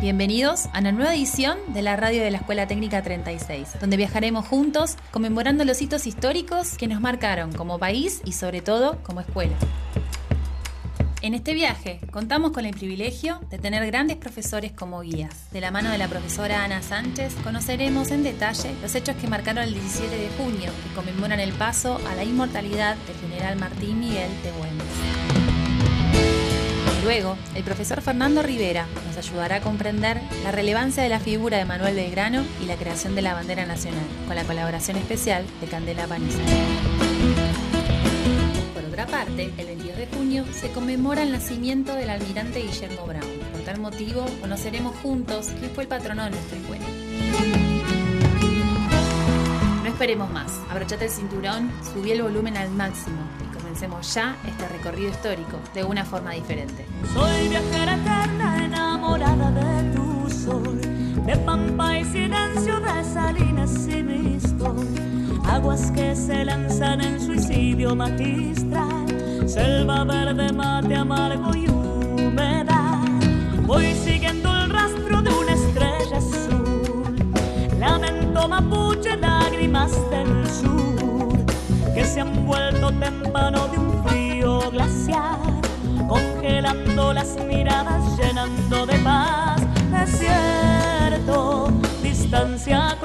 Bienvenidos a una nueva edición de la radio de la Escuela Técnica 36, donde viajaremos juntos conmemorando los hitos históricos que nos marcaron como país y sobre todo como escuela. En este viaje contamos con el privilegio de tener grandes profesores como guías. De la mano de la profesora Ana Sánchez conoceremos en detalle los hechos que marcaron el 17 de junio, que conmemoran el paso a la inmortalidad del general Martín Miguel de Güemes. Luego, el profesor Fernando Rivera nos ayudará a comprender la relevancia de la figura de Manuel Belgrano y la creación de la bandera nacional, con la colaboración especial de Candela Paniza. Por otra parte, el 22 de junio se conmemora el nacimiento del almirante Guillermo Brown. Por tal motivo, conoceremos juntos quién fue el patrono de nuestra escuela. No esperemos más, abrochate el cinturón, subí el volumen al máximo comencemos ya este recorrido histórico de una forma diferente. Soy viajera eterna enamorada de tu sol, de pampa y silencio de salinas y aguas que se lanzan en suicidio magistral, selva verde, mate amargo y humedad. Voy siguiendo el rastro de una estrella azul, lamento mapuche, lágrimas del sur que se han vuelto témpano de un frío glacial, congelando las miradas, llenando de paz. Desierto, distancia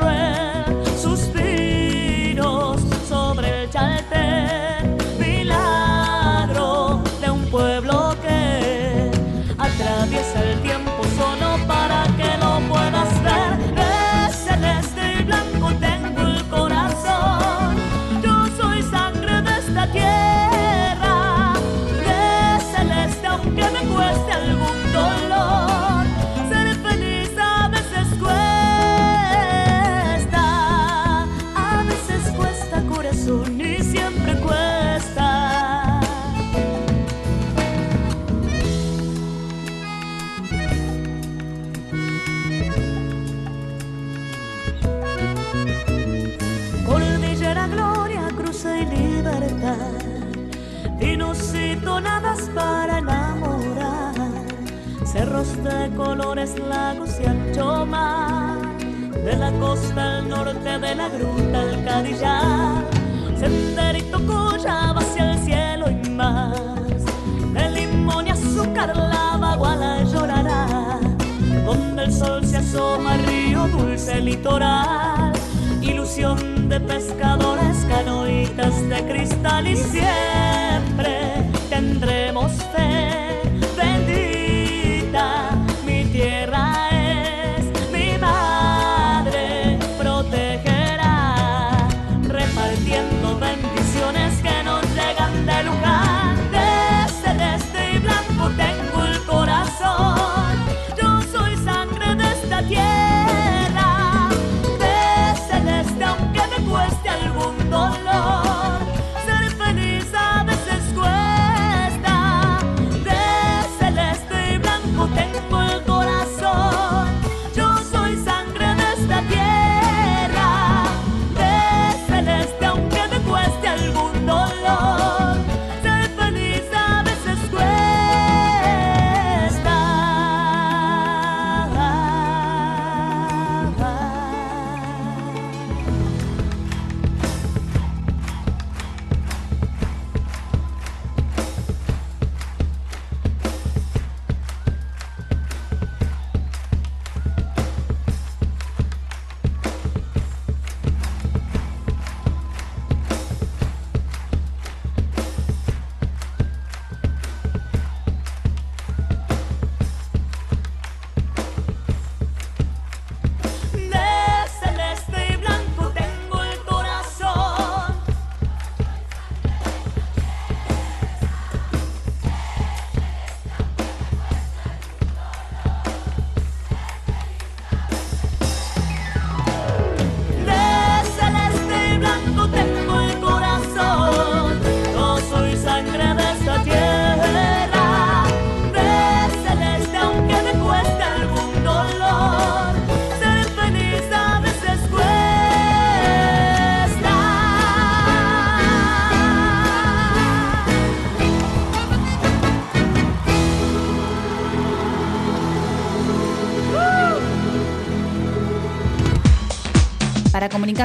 de la gruta al Cadillar, senderito cuya hacia el cielo y más, de limón y azúcar la baguala llorará, donde el sol se asoma, río dulce litoral, ilusión de pescadores, canoitas de cristal. Y siempre tendremos fe.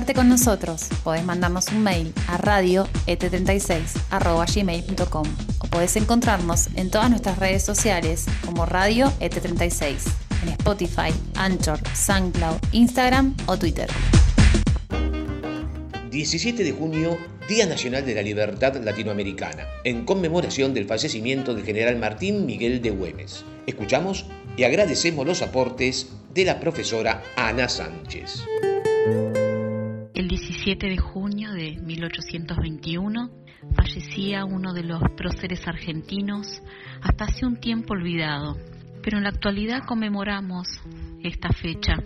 Con nosotros, podés mandarnos un mail a radioet36.gmail.com o podés encontrarnos en todas nuestras redes sociales como Radio ET36, en Spotify, Anchor, SoundCloud, Instagram o Twitter. 17 de junio, Día Nacional de la Libertad Latinoamericana, en conmemoración del fallecimiento del general Martín Miguel de Güemes. Escuchamos y agradecemos los aportes de la profesora Ana Sánchez. El 17 de junio de 1821 fallecía uno de los próceres argentinos hasta hace un tiempo olvidado, pero en la actualidad conmemoramos esta fecha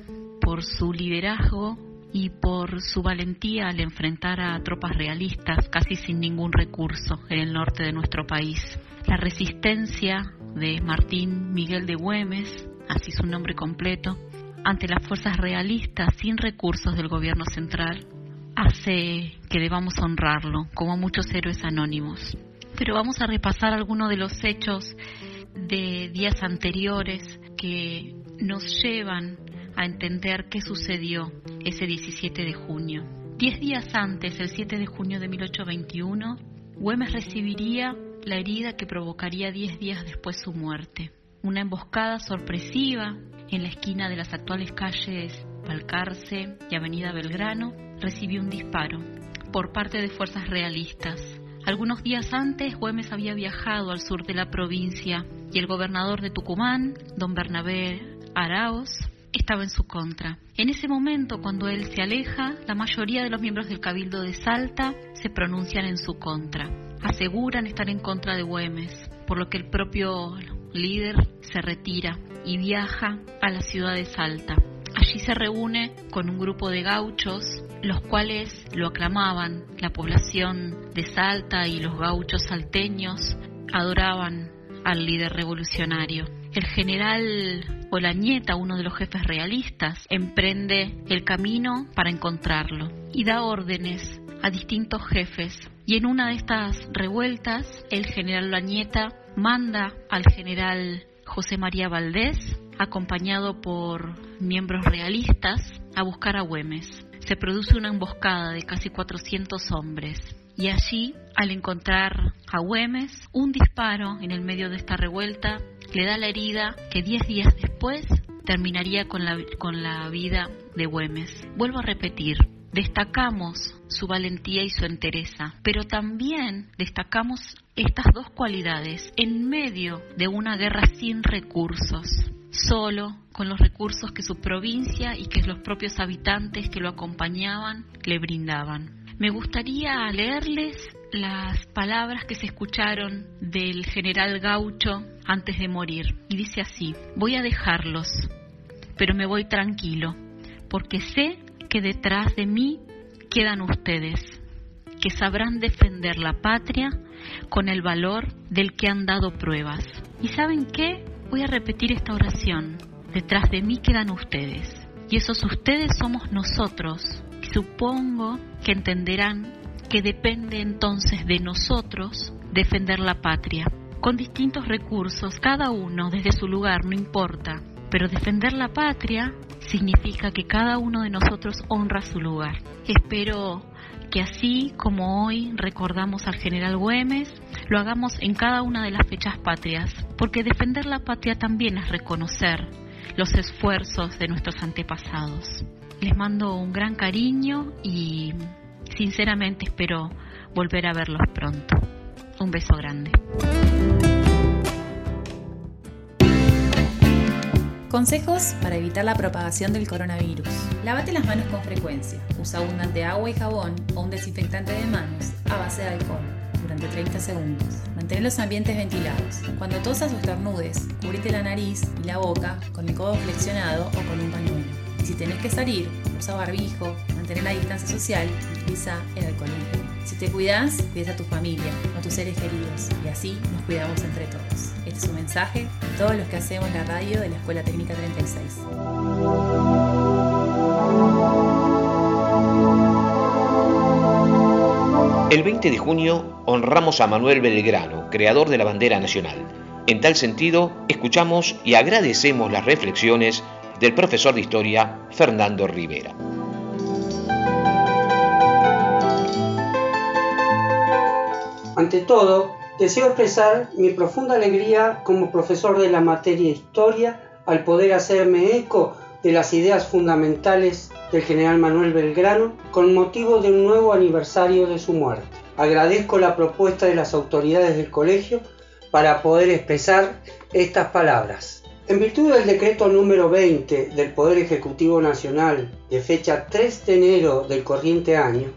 por su liderazgo y por su valentía al enfrentar a tropas realistas casi sin ningún recurso en el norte de nuestro país. La resistencia de Martín Miguel de Güemes, así su nombre completo, ante las fuerzas realistas sin recursos del gobierno central, hace que debamos honrarlo, como muchos héroes anónimos. Pero vamos a repasar algunos de los hechos de días anteriores que nos llevan a entender qué sucedió ese 17 de junio. Diez días antes, el 7 de junio de 1821, Güemes recibiría la herida que provocaría diez días después su muerte. Una emboscada sorpresiva en la esquina de las actuales calles Balcarce y Avenida Belgrano recibió un disparo por parte de fuerzas realistas. Algunos días antes, Güemes había viajado al sur de la provincia y el gobernador de Tucumán, don Bernabé Araos, estaba en su contra. En ese momento, cuando él se aleja, la mayoría de los miembros del Cabildo de Salta se pronuncian en su contra. Aseguran estar en contra de Güemes, por lo que el propio líder se retira y viaja a la ciudad de Salta. Allí se reúne con un grupo de gauchos, los cuales lo aclamaban. La población de Salta y los gauchos salteños adoraban al líder revolucionario. El general Olañeta, uno de los jefes realistas, emprende el camino para encontrarlo y da órdenes a distintos jefes. Y en una de estas revueltas, el general Olañeta manda al general José María Valdés, acompañado por miembros realistas, a buscar a Güemes. Se produce una emboscada de casi 400 hombres y allí, al encontrar a Güemes, un disparo en el medio de esta revuelta le da la herida que 10 días después terminaría con la, con la vida de Güemes. Vuelvo a repetir, destacamos su valentía y su entereza, pero también destacamos estas dos cualidades en medio de una guerra sin recursos, solo con los recursos que su provincia y que los propios habitantes que lo acompañaban le brindaban. Me gustaría leerles las palabras que se escucharon del general Gaucho antes de morir. Y dice así, voy a dejarlos, pero me voy tranquilo, porque sé que detrás de mí quedan ustedes, que sabrán defender la patria con el valor del que han dado pruebas. ¿Y saben qué? Voy a repetir esta oración. Detrás de mí quedan ustedes. Y esos ustedes somos nosotros. Supongo que entenderán que depende entonces de nosotros defender la patria, con distintos recursos, cada uno desde su lugar, no importa. Pero defender la patria significa que cada uno de nosotros honra su lugar. Espero que así como hoy recordamos al general Güemes, lo hagamos en cada una de las fechas patrias, porque defender la patria también es reconocer los esfuerzos de nuestros antepasados. Les mando un gran cariño y sinceramente espero volver a verlos pronto. Un beso grande. Consejos para evitar la propagación del coronavirus. Lávate las manos con frecuencia. Usa abundante agua y jabón o un desinfectante de manos a base de alcohol durante 30 segundos. Mantén los ambientes ventilados. Cuando tosas o estornudes, cubrite la nariz y la boca con el codo flexionado o con un pañuelo. Y si tenés que salir, usa barbijo, mantén la distancia social y utiliza el alcohol Si te cuidas, cuidas a tu familia, a tus seres queridos y así nos cuidamos entre todos su mensaje a todos los que hacemos la radio de la Escuela Técnica 36. El 20 de junio honramos a Manuel Belgrano, creador de la bandera nacional. En tal sentido, escuchamos y agradecemos las reflexiones del profesor de historia Fernando Rivera. Ante todo, deseo expresar mi profunda alegría como profesor de la materia Historia al poder hacerme eco de las ideas fundamentales del general Manuel Belgrano con motivo de un nuevo aniversario de su muerte. Agradezco la propuesta de las autoridades del colegio para poder expresar estas palabras. En virtud del decreto número 20 del Poder Ejecutivo Nacional de fecha 3 de enero del corriente año,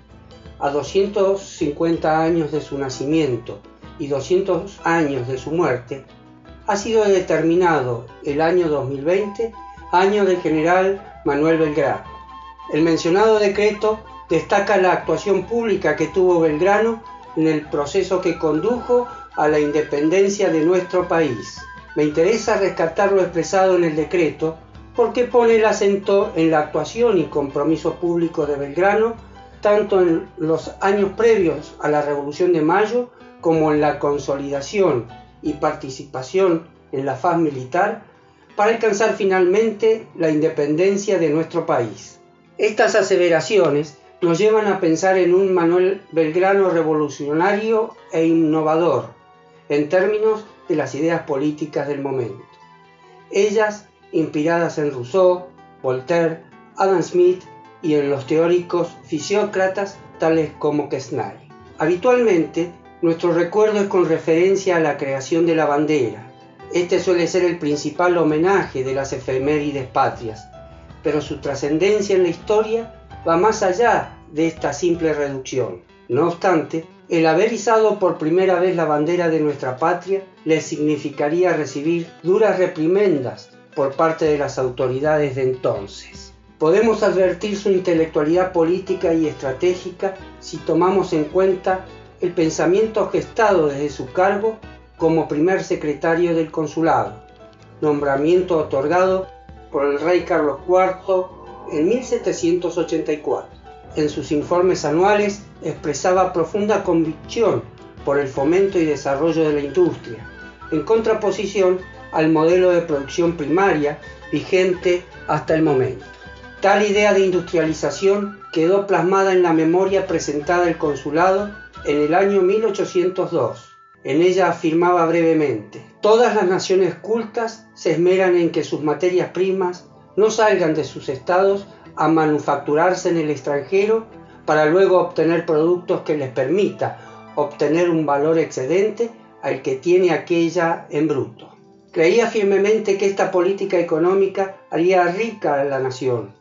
a 250 años de su nacimiento y 200 años de su muerte, ha sido determinado el año 2020 año del general Manuel Belgrano. El mencionado decreto destaca la actuación pública que tuvo Belgrano en el proceso que condujo a la independencia de nuestro país. Me interesa rescatar lo expresado en el decreto porque pone el acento en la actuación y compromiso público de Belgrano tanto en los años previos a la Revolución de Mayo como en la consolidación y participación en la faz militar para alcanzar finalmente la independencia de nuestro país. Estas aseveraciones nos llevan a pensar en un Manuel Belgrano revolucionario e innovador en términos de las ideas políticas del momento. Ellas inspiradas en Rousseau, Voltaire, Adam Smith y en los teóricos fisiócratas tales como Quesnay. Habitualmente nuestro recuerdo es con referencia a la creación de la bandera. Este suele ser el principal homenaje de las efemérides patrias, pero su trascendencia en la historia va más allá de esta simple reducción. No obstante, el haber izado por primera vez la bandera de nuestra patria le significaría recibir duras reprimendas por parte de las autoridades de entonces. Podemos advertir su intelectualidad política y estratégica si tomamos en cuenta el pensamiento gestado desde su cargo como primer secretario del consulado, nombramiento otorgado por el rey Carlos IV en 1784. En sus informes anuales expresaba profunda convicción por el fomento y desarrollo de la industria, en contraposición al modelo de producción primaria vigente hasta el momento. Tal idea de industrialización quedó plasmada en la memoria presentada al consulado en el año 1802. En ella afirmaba brevemente, todas las naciones cultas se esmeran en que sus materias primas no salgan de sus estados a manufacturarse en el extranjero para luego obtener productos que les permita obtener un valor excedente al que tiene aquella en bruto. Creía firmemente que esta política económica haría rica a la nación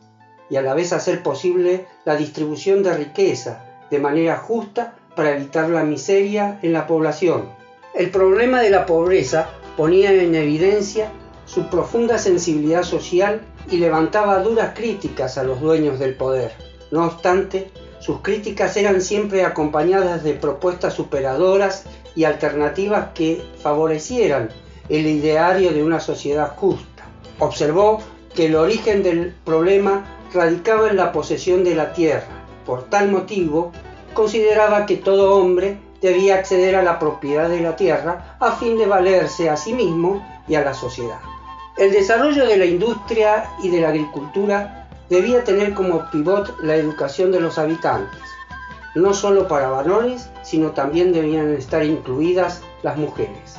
y a la vez hacer posible la distribución de riqueza de manera justa para evitar la miseria en la población. El problema de la pobreza ponía en evidencia su profunda sensibilidad social y levantaba duras críticas a los dueños del poder. No obstante, sus críticas eran siempre acompañadas de propuestas superadoras y alternativas que favorecieran el ideario de una sociedad justa. Observó que el origen del problema radicaba en la posesión de la tierra. Por tal motivo, consideraba que todo hombre debía acceder a la propiedad de la tierra a fin de valerse a sí mismo y a la sociedad. El desarrollo de la industria y de la agricultura debía tener como pivot la educación de los habitantes, no solo para varones, sino también debían estar incluidas las mujeres.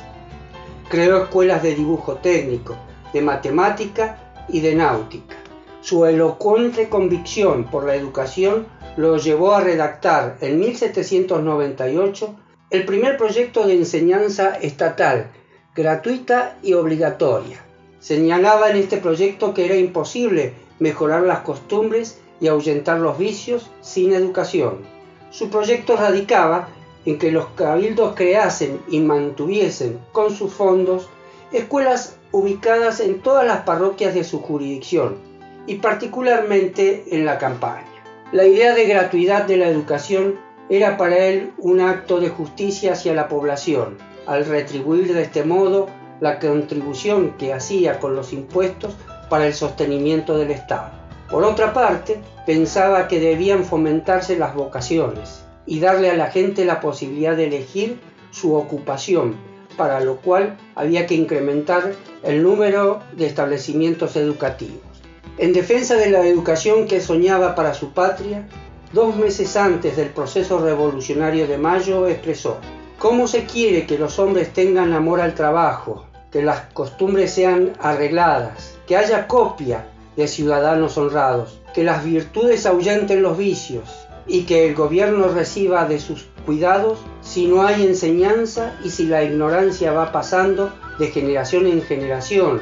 Creó escuelas de dibujo técnico, de matemática y de náutica. Su elocuente convicción por la educación lo llevó a redactar en 1798 el primer proyecto de enseñanza estatal, gratuita y obligatoria. Señalaba en este proyecto que era imposible mejorar las costumbres y ahuyentar los vicios sin educación. Su proyecto radicaba en que los cabildos creasen y mantuviesen con sus fondos escuelas ubicadas en todas las parroquias de su jurisdicción y particularmente en la campaña. La idea de gratuidad de la educación era para él un acto de justicia hacia la población, al retribuir de este modo la contribución que hacía con los impuestos para el sostenimiento del Estado. Por otra parte, pensaba que debían fomentarse las vocaciones y darle a la gente la posibilidad de elegir su ocupación, para lo cual había que incrementar el número de establecimientos educativos. En defensa de la educación que soñaba para su patria, dos meses antes del proceso revolucionario de mayo expresó, ¿Cómo se quiere que los hombres tengan amor al trabajo, que las costumbres sean arregladas, que haya copia de ciudadanos honrados, que las virtudes ahuyenten los vicios y que el gobierno reciba de sus cuidados si no hay enseñanza y si la ignorancia va pasando de generación en generación,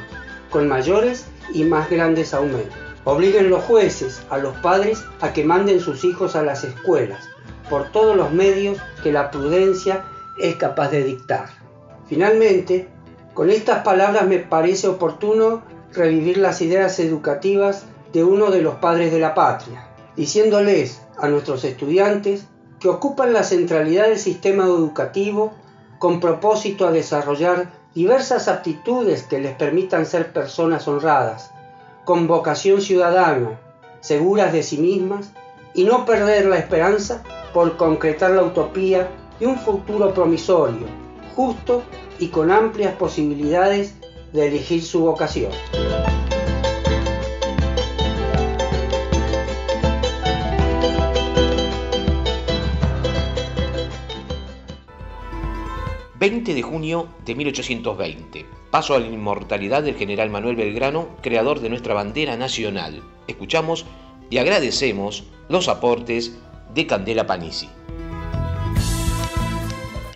con mayores y más grandes aumentos. Obliguen los jueces a los padres a que manden sus hijos a las escuelas por todos los medios que la prudencia es capaz de dictar. Finalmente, con estas palabras me parece oportuno revivir las ideas educativas de uno de los padres de la patria, diciéndoles a nuestros estudiantes que ocupan la centralidad del sistema educativo con propósito a desarrollar diversas aptitudes que les permitan ser personas honradas, con vocación ciudadana, seguras de sí mismas y no perder la esperanza por concretar la utopía de un futuro promisorio, justo y con amplias posibilidades de elegir su vocación. ...20 de junio de 1820... Paso a la inmortalidad del general Manuel Belgrano, creador de nuestra bandera nacional. Escuchamos y agradecemos los aportes de Candela Panisi.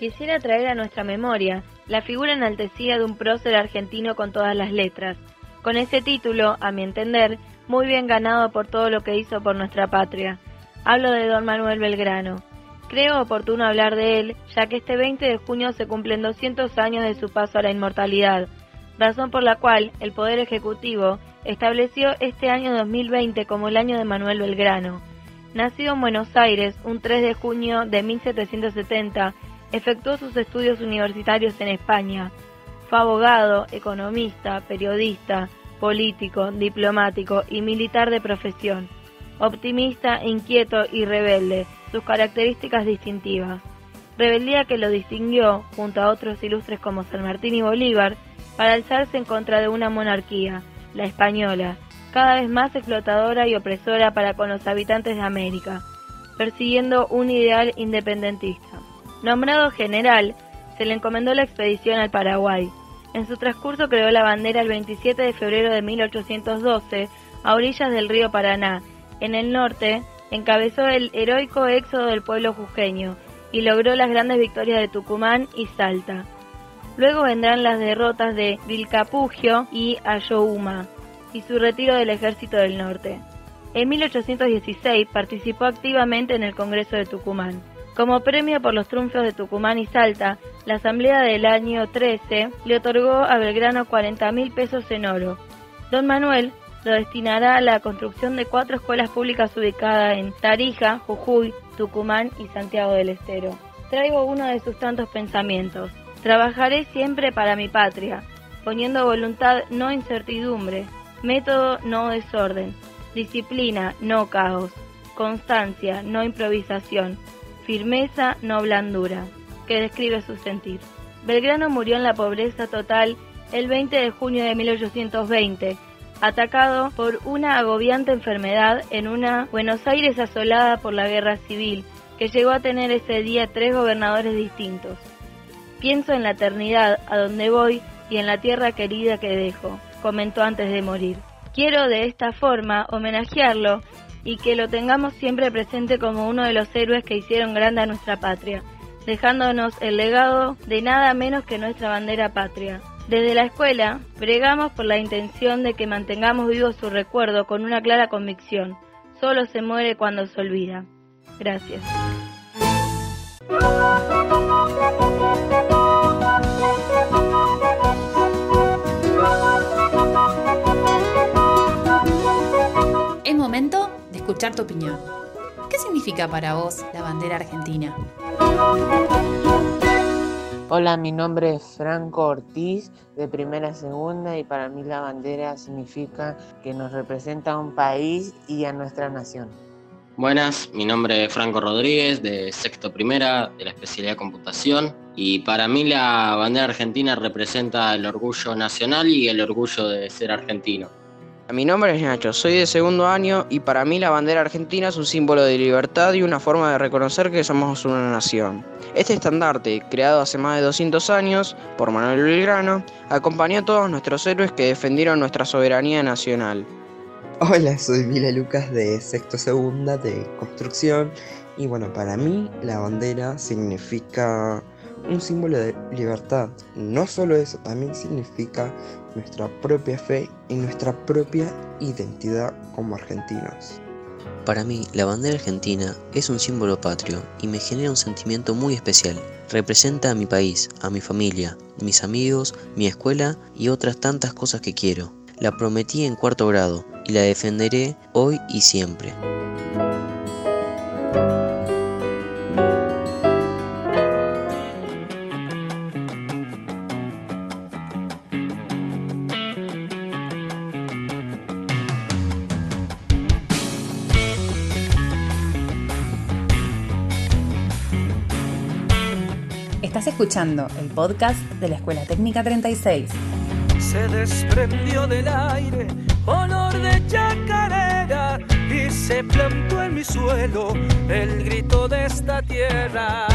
Quisiera traer a nuestra memoria la figura enaltecida de un prócer argentino con todas las letras, con ese título, a mi entender, muy bien ganado por todo lo que hizo por nuestra patria. Hablo de don Manuel Belgrano. Creo oportuno hablar de él, ya que este 20 de junio se cumplen 200 años de su paso a la inmortalidad, razón por la cual el Poder Ejecutivo estableció este año 2020 como el año de Manuel Belgrano. Nacido en Buenos Aires un 3 de junio de 1770, efectuó sus estudios universitarios en España. Fue abogado, economista, periodista, político, diplomático y militar de profesión. Optimista, inquieto y rebelde, sus características distintivas. Rebeldía que lo distinguió, junto a otros ilustres como San Martín y Bolívar, para alzarse en contra de una monarquía, la española, cada vez más explotadora y opresora para con los habitantes de América, persiguiendo un ideal independentista. Nombrado general, se le encomendó la expedición al Paraguay. En su transcurso creó la bandera el 27 de febrero de 1812 a orillas del río Paraná. En el norte, encabezó el heroico éxodo del pueblo jujeño y logró las grandes victorias de Tucumán y Salta. Luego vendrán las derrotas de Vilcapugio y Ayohuma y su retiro del ejército del norte. En 1816 participó activamente en el Congreso de Tucumán. Como premio por los triunfos de Tucumán y Salta, la Asamblea del año 13 le otorgó a Belgrano 40 mil pesos en oro. Don Manuel lo destinará a la construcción de cuatro escuelas públicas ubicadas en Tarija, Jujuy, Tucumán y Santiago del Estero. Traigo uno de sus tantos pensamientos. Trabajaré siempre para mi patria, poniendo voluntad no incertidumbre, método no desorden, disciplina no caos, constancia no improvisación, firmeza no blandura, que describe su sentir. Belgrano murió en la pobreza total el 20 de junio de 1820 atacado por una agobiante enfermedad en una Buenos Aires asolada por la guerra civil, que llegó a tener ese día tres gobernadores distintos. Pienso en la eternidad a donde voy y en la tierra querida que dejo, comentó antes de morir. Quiero de esta forma homenajearlo y que lo tengamos siempre presente como uno de los héroes que hicieron grande a nuestra patria, dejándonos el legado de nada menos que nuestra bandera patria. Desde la escuela, bregamos por la intención de que mantengamos vivo su recuerdo con una clara convicción. Solo se muere cuando se olvida. Gracias. Es momento de escuchar tu opinión. ¿Qué significa para vos la bandera argentina? Hola, mi nombre es Franco Ortiz, de primera a segunda, y para mí la bandera significa que nos representa a un país y a nuestra nación. Buenas, mi nombre es Franco Rodríguez, de sexto primera, de la especialidad computación, y para mí la bandera argentina representa el orgullo nacional y el orgullo de ser argentino. Mi nombre es Nacho, soy de segundo año y para mí la bandera argentina es un símbolo de libertad y una forma de reconocer que somos una nación. Este estandarte, creado hace más de 200 años por Manuel Belgrano, acompañó a todos nuestros héroes que defendieron nuestra soberanía nacional. Hola, soy Mila Lucas de sexto segunda de construcción y bueno, para mí la bandera significa un símbolo de libertad. No solo eso, también significa nuestra propia fe y nuestra propia identidad como argentinos. Para mí, la bandera argentina es un símbolo patrio y me genera un sentimiento muy especial. Representa a mi país, a mi familia, mis amigos, mi escuela y otras tantas cosas que quiero. La prometí en cuarto grado y la defenderé hoy y siempre. Escuchando el podcast de la Escuela Técnica 36. Se desprendió del aire olor de chacarera y se plantó en mi suelo el grito de esta tierra.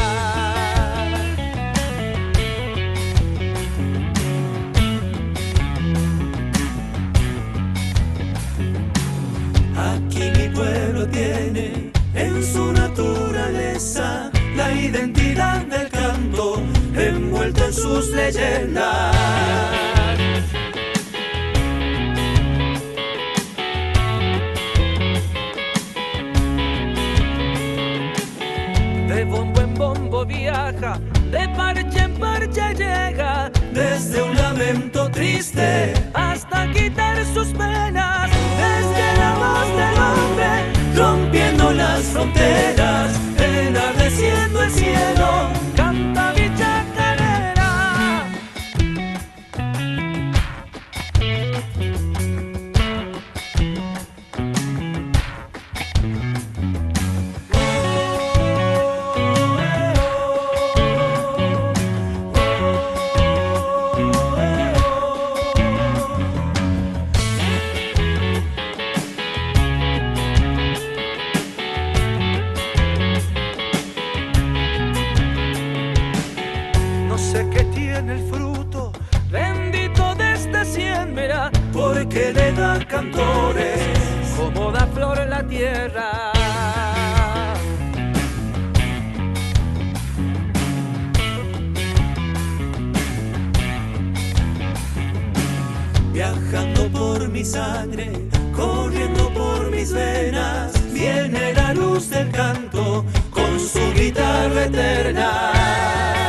Aquí mi pueblo tiene en su naturaleza la identidad canto envuelto en sus leyendas. De bombo en bombo viaja, de parche en parche llega, desde un lamento triste hasta quitar sus penas, desde la voz del hombre rompiendo las fronteras, sangre, corriendo por mis venas, viene la luz del canto con su guitarra eterna.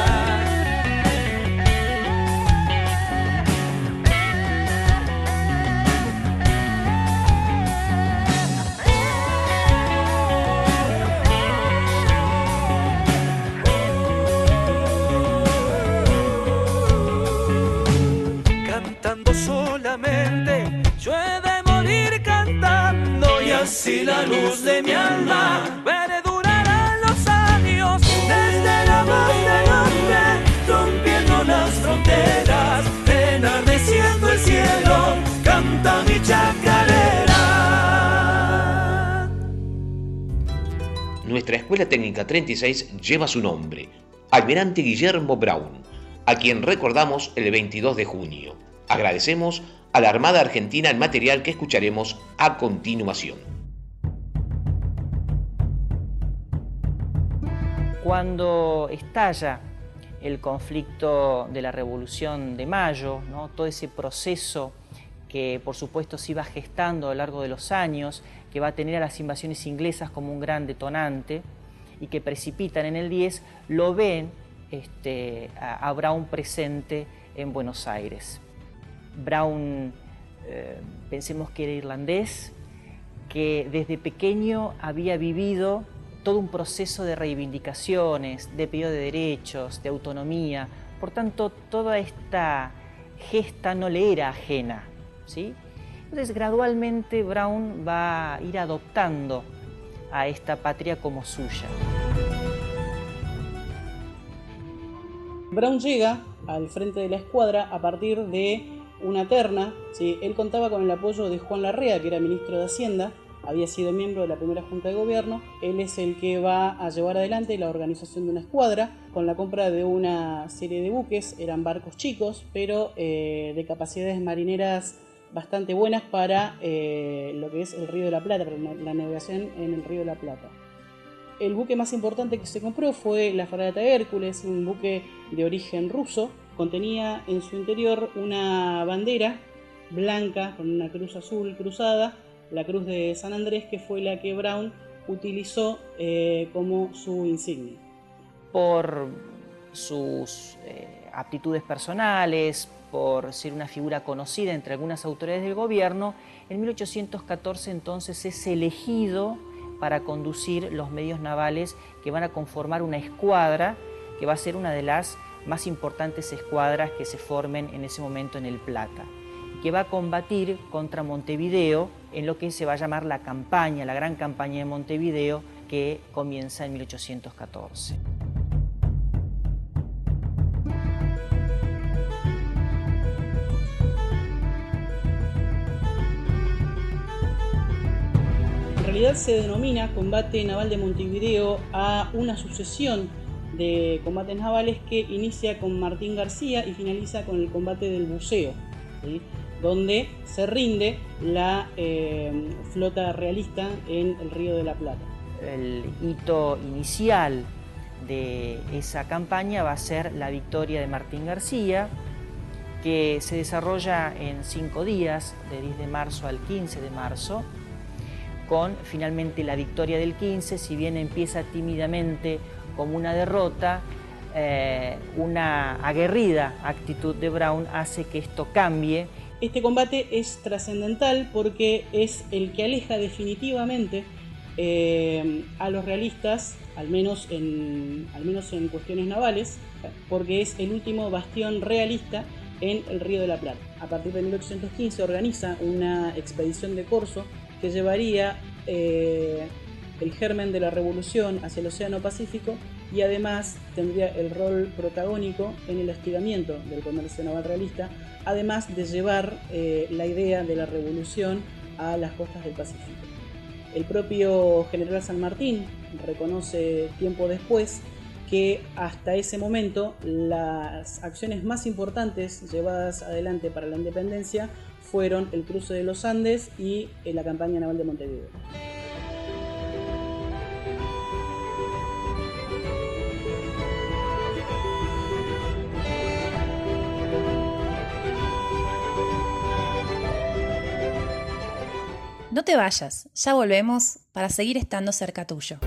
La luz de mi alma perdurará en los años desde la voz del rompiendo las fronteras, enardeciendo el cielo, canta mi chacarera. Nuestra Escuela Técnica 36 lleva su nombre, Almirante Guillermo Brown, a quien recordamos el 22 de junio. Agradecemos a la Armada Argentina el material que escucharemos a continuación. Cuando estalla el conflicto de la Revolución de Mayo, todo ese proceso que por supuesto se iba gestando a lo largo de los años, que va a tener a las invasiones inglesas como un gran detonante y que precipitan en el 10, lo ven este, a, a Brown presente en Buenos Aires. Brown, eh, pensemos que era irlandés, que desde pequeño había vivido todo un proceso de reivindicaciones, de pedido de derechos, de autonomía. Por tanto, toda esta gesta no le era ajena. ¿sí? Entonces, gradualmente Brown va a ir adoptando a esta patria como suya. Brown llega al frente de la escuadra a partir de una terna. ¿sí? Él contaba con el apoyo de Juan Larrea, que era ministro de Hacienda, había sido miembro de la primera Junta de Gobierno. Él es el que va a llevar adelante la organización de una escuadra con la compra de una serie de buques. Eran barcos chicos, pero eh, de capacidades marineras bastante buenas para eh, lo que es el Río de la Plata, para la navegación en el Río de la Plata. El buque más importante que se compró fue la Fragata Hércules, un buque de origen ruso. Contenía en su interior una bandera blanca con una cruz azul cruzada la Cruz de San Andrés, que fue la que Brown utilizó eh, como su insignia. Por sus eh, aptitudes personales, por ser una figura conocida entre algunas autoridades del gobierno, en 1814 entonces es elegido para conducir los medios navales que van a conformar una escuadra que va a ser una de las más importantes escuadras que se formen en ese momento en el Plata que va a combatir contra Montevideo en lo que se va a llamar la campaña, la gran campaña de Montevideo que comienza en 1814. En realidad se denomina combate naval de Montevideo a una sucesión de combates navales que inicia con Martín García y finaliza con el combate del buceo donde se rinde la eh, flota realista en el Río de la Plata. El hito inicial de esa campaña va a ser la victoria de Martín García, que se desarrolla en cinco días, de 10 de marzo al 15 de marzo, con finalmente la victoria del 15, si bien empieza tímidamente como una derrota, eh, una aguerrida actitud de Brown hace que esto cambie este combate es trascendental porque es el que aleja definitivamente eh, a los realistas, al menos, en, cuestiones navales, porque es el último bastión realista en el Río de la Plata. A partir de 1815 organiza una expedición de corso que llevaría eh, el germen de la revolución hacia el Océano Pacífico y además tendría el rol protagónico en el hostigamiento del comercio naval realista además de llevar eh, la idea de la revolución a las costas del Pacífico. El propio general San Martín reconoce tiempo después que hasta ese momento las acciones más importantes llevadas adelante para la independencia fueron el cruce de los Andes y eh, la campaña naval de Montevideo. Te vayas, ya volvemos para seguir estando cerca tuyo.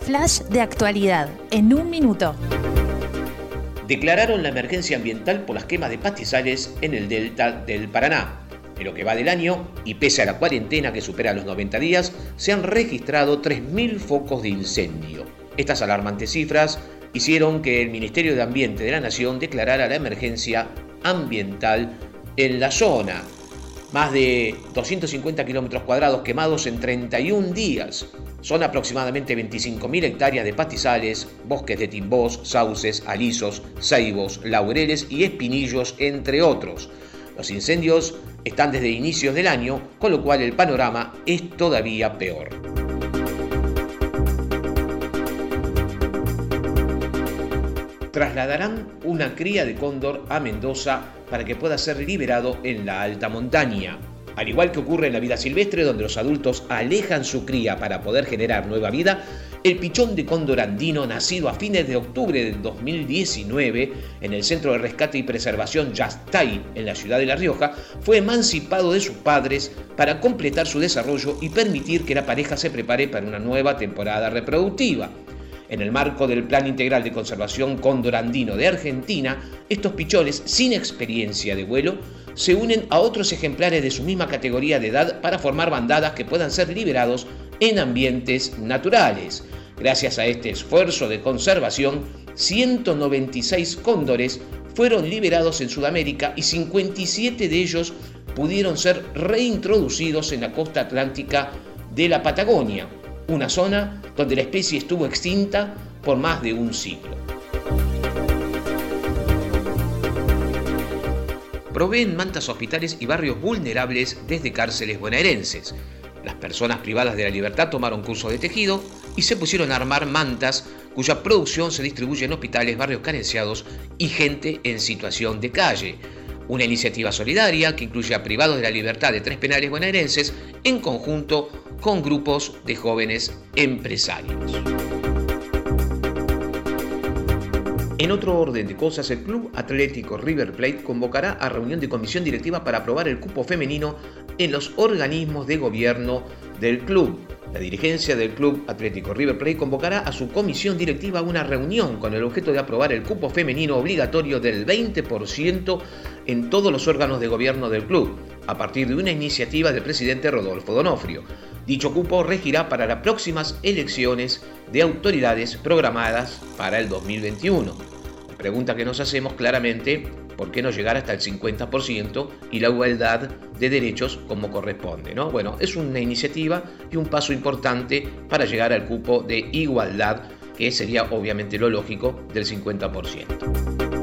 Flash de actualidad, en un minuto. Declararon la emergencia ambiental por las quemas de pastizales en el delta del Paraná. En lo que va del año, y pese a la cuarentena que supera los 90 días, se han registrado 3.000 focos de incendio. Estas alarmantes cifras hicieron que el Ministerio de Ambiente de la Nación declarara la emergencia ambiental en la zona, más de 250 kilómetros cuadrados quemados en 31 días. Son aproximadamente 25.000 hectáreas de pastizales, bosques de timbós, sauces, alisos, ceibos, laureles y espinillos, entre otros. Los incendios están desde inicios del año, con lo cual el panorama es todavía peor. Trasladarán una cría de cóndor a Mendoza para que pueda ser liberado en la alta montaña. Al igual que ocurre en la vida silvestre, donde los adultos alejan su cría para poder generar nueva vida, el pichón de cóndor andino, nacido a fines de octubre del 2019 en el Centro de Rescate y Preservación Yastay, en la ciudad de La Rioja, fue emancipado de sus padres para completar su desarrollo y permitir que la pareja se prepare para una nueva temporada reproductiva. En el marco del Plan Integral de Conservación Cóndor Andino de Argentina, estos pichones sin experiencia de vuelo se unen a otros ejemplares de su misma categoría de edad para formar bandadas que puedan ser liberados en ambientes naturales. Gracias a este esfuerzo de conservación, 196 cóndores fueron liberados en Sudamérica y 57 de ellos pudieron ser reintroducidos en la costa atlántica de la Patagonia, una zona donde la especie estuvo extinta por más de un siglo. proveen mantas hospitales y barrios vulnerables desde cárceles bonaerenses. Las personas privadas de la libertad tomaron cursos de tejido y se pusieron a armar mantas cuya producción se distribuye en hospitales, barrios carenciados y gente en situación de calle. Una iniciativa solidaria que incluye a privados de la libertad de tres penales bonaerenses en conjunto con grupos de jóvenes empresarios. En otro orden de cosas, el Club Atlético River Plate convocará a reunión de comisión directiva para aprobar el cupo femenino en los organismos de gobierno del club. La dirigencia del Club Atlético River Plate convocará a su comisión directiva a una reunión con el objeto de aprobar el cupo femenino obligatorio del 20% en todos los órganos de gobierno del club, a partir de una iniciativa del presidente Rodolfo Donofrio. Dicho cupo regirá para las próximas elecciones de autoridades programadas para el 2021 pregunta que nos hacemos claramente, ¿por qué no llegar hasta el 50% y la igualdad de derechos como corresponde? ¿no? Bueno, es una iniciativa y un paso importante para llegar al cupo de igualdad, que sería obviamente lo lógico del 50%.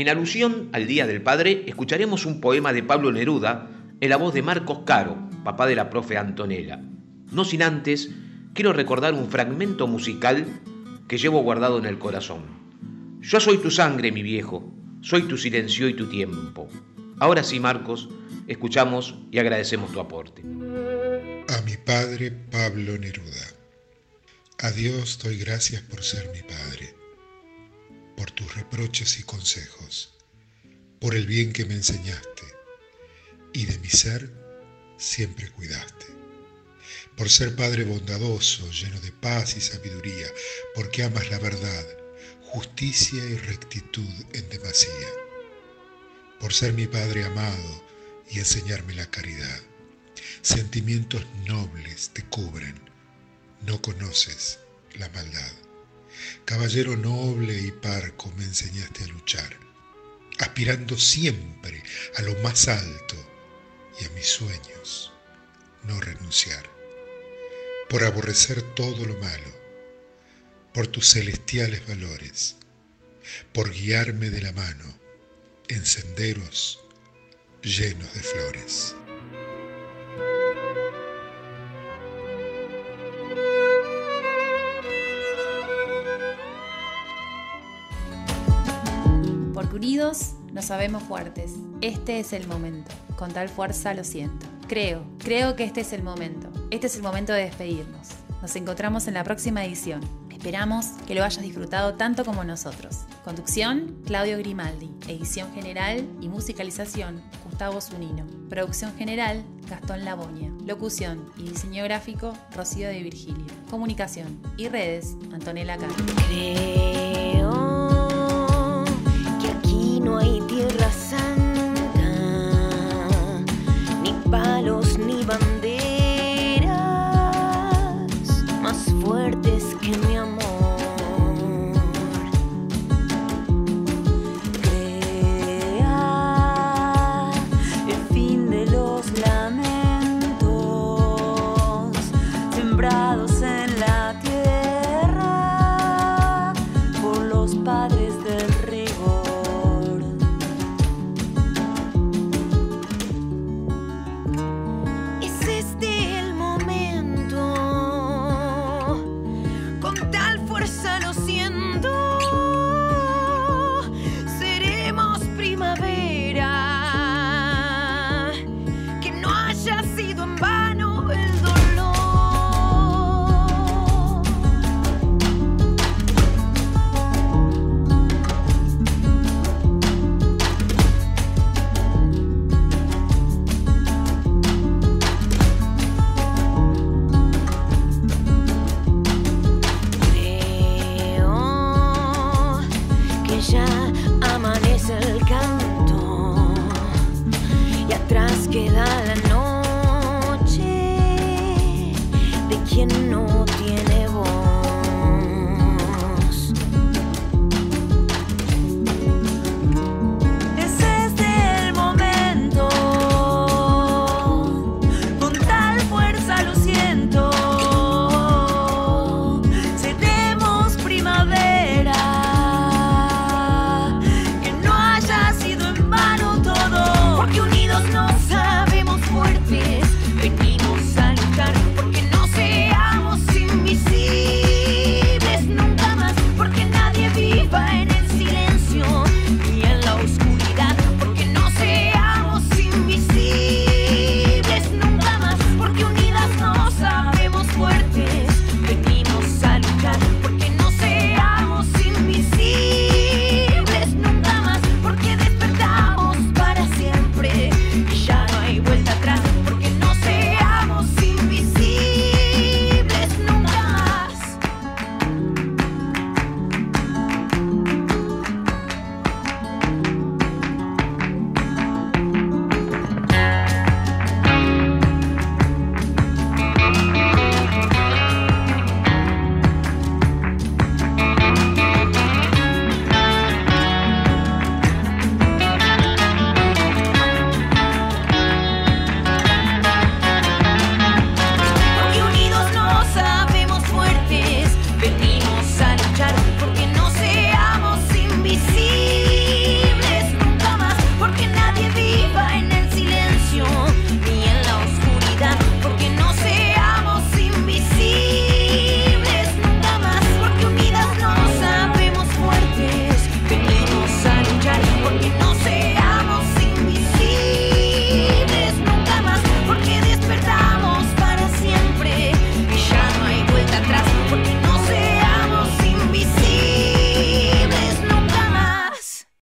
En alusión al Día del Padre, escucharemos un poema de Pablo Neruda en la voz de Marcos Caro, papá de la profe Antonella. No sin antes, quiero recordar un fragmento musical que llevo guardado en el corazón. Yo soy tu sangre, mi viejo, soy tu silencio y tu tiempo. Ahora sí, Marcos, escuchamos y agradecemos tu aporte. A mi padre Pablo Neruda. A Dios doy gracias por ser mi padre, por tus reproches y consejos, por el bien que me enseñaste y de mi ser siempre cuidaste por ser Padre bondadoso, lleno de paz y sabiduría, porque amas la verdad, justicia y rectitud en demasía, por ser mi Padre amado y enseñarme la caridad. Sentimientos nobles te cubren, no conoces la maldad. Caballero noble y parco me enseñaste a luchar, aspirando siempre a lo más alto y a mis sueños no renunciar por aborrecer todo lo malo, por tus celestiales valores, por guiarme de la mano en senderos llenos de flores. Unidos nos sabemos fuertes. Este es el momento. Con tal fuerza lo siento. Creo, creo que este es el momento. Este es el momento de despedirnos. Nos encontramos en la próxima edición. Esperamos que lo hayas disfrutado tanto como nosotros. Conducción, Claudio Grimaldi. Edición general y musicalización, Gustavo Zunino. Producción general, Gastón Laboña. Locución y diseño gráfico, Rocío de Virgilio. Comunicación y redes, Antonella Carlos. No hay tierra santa,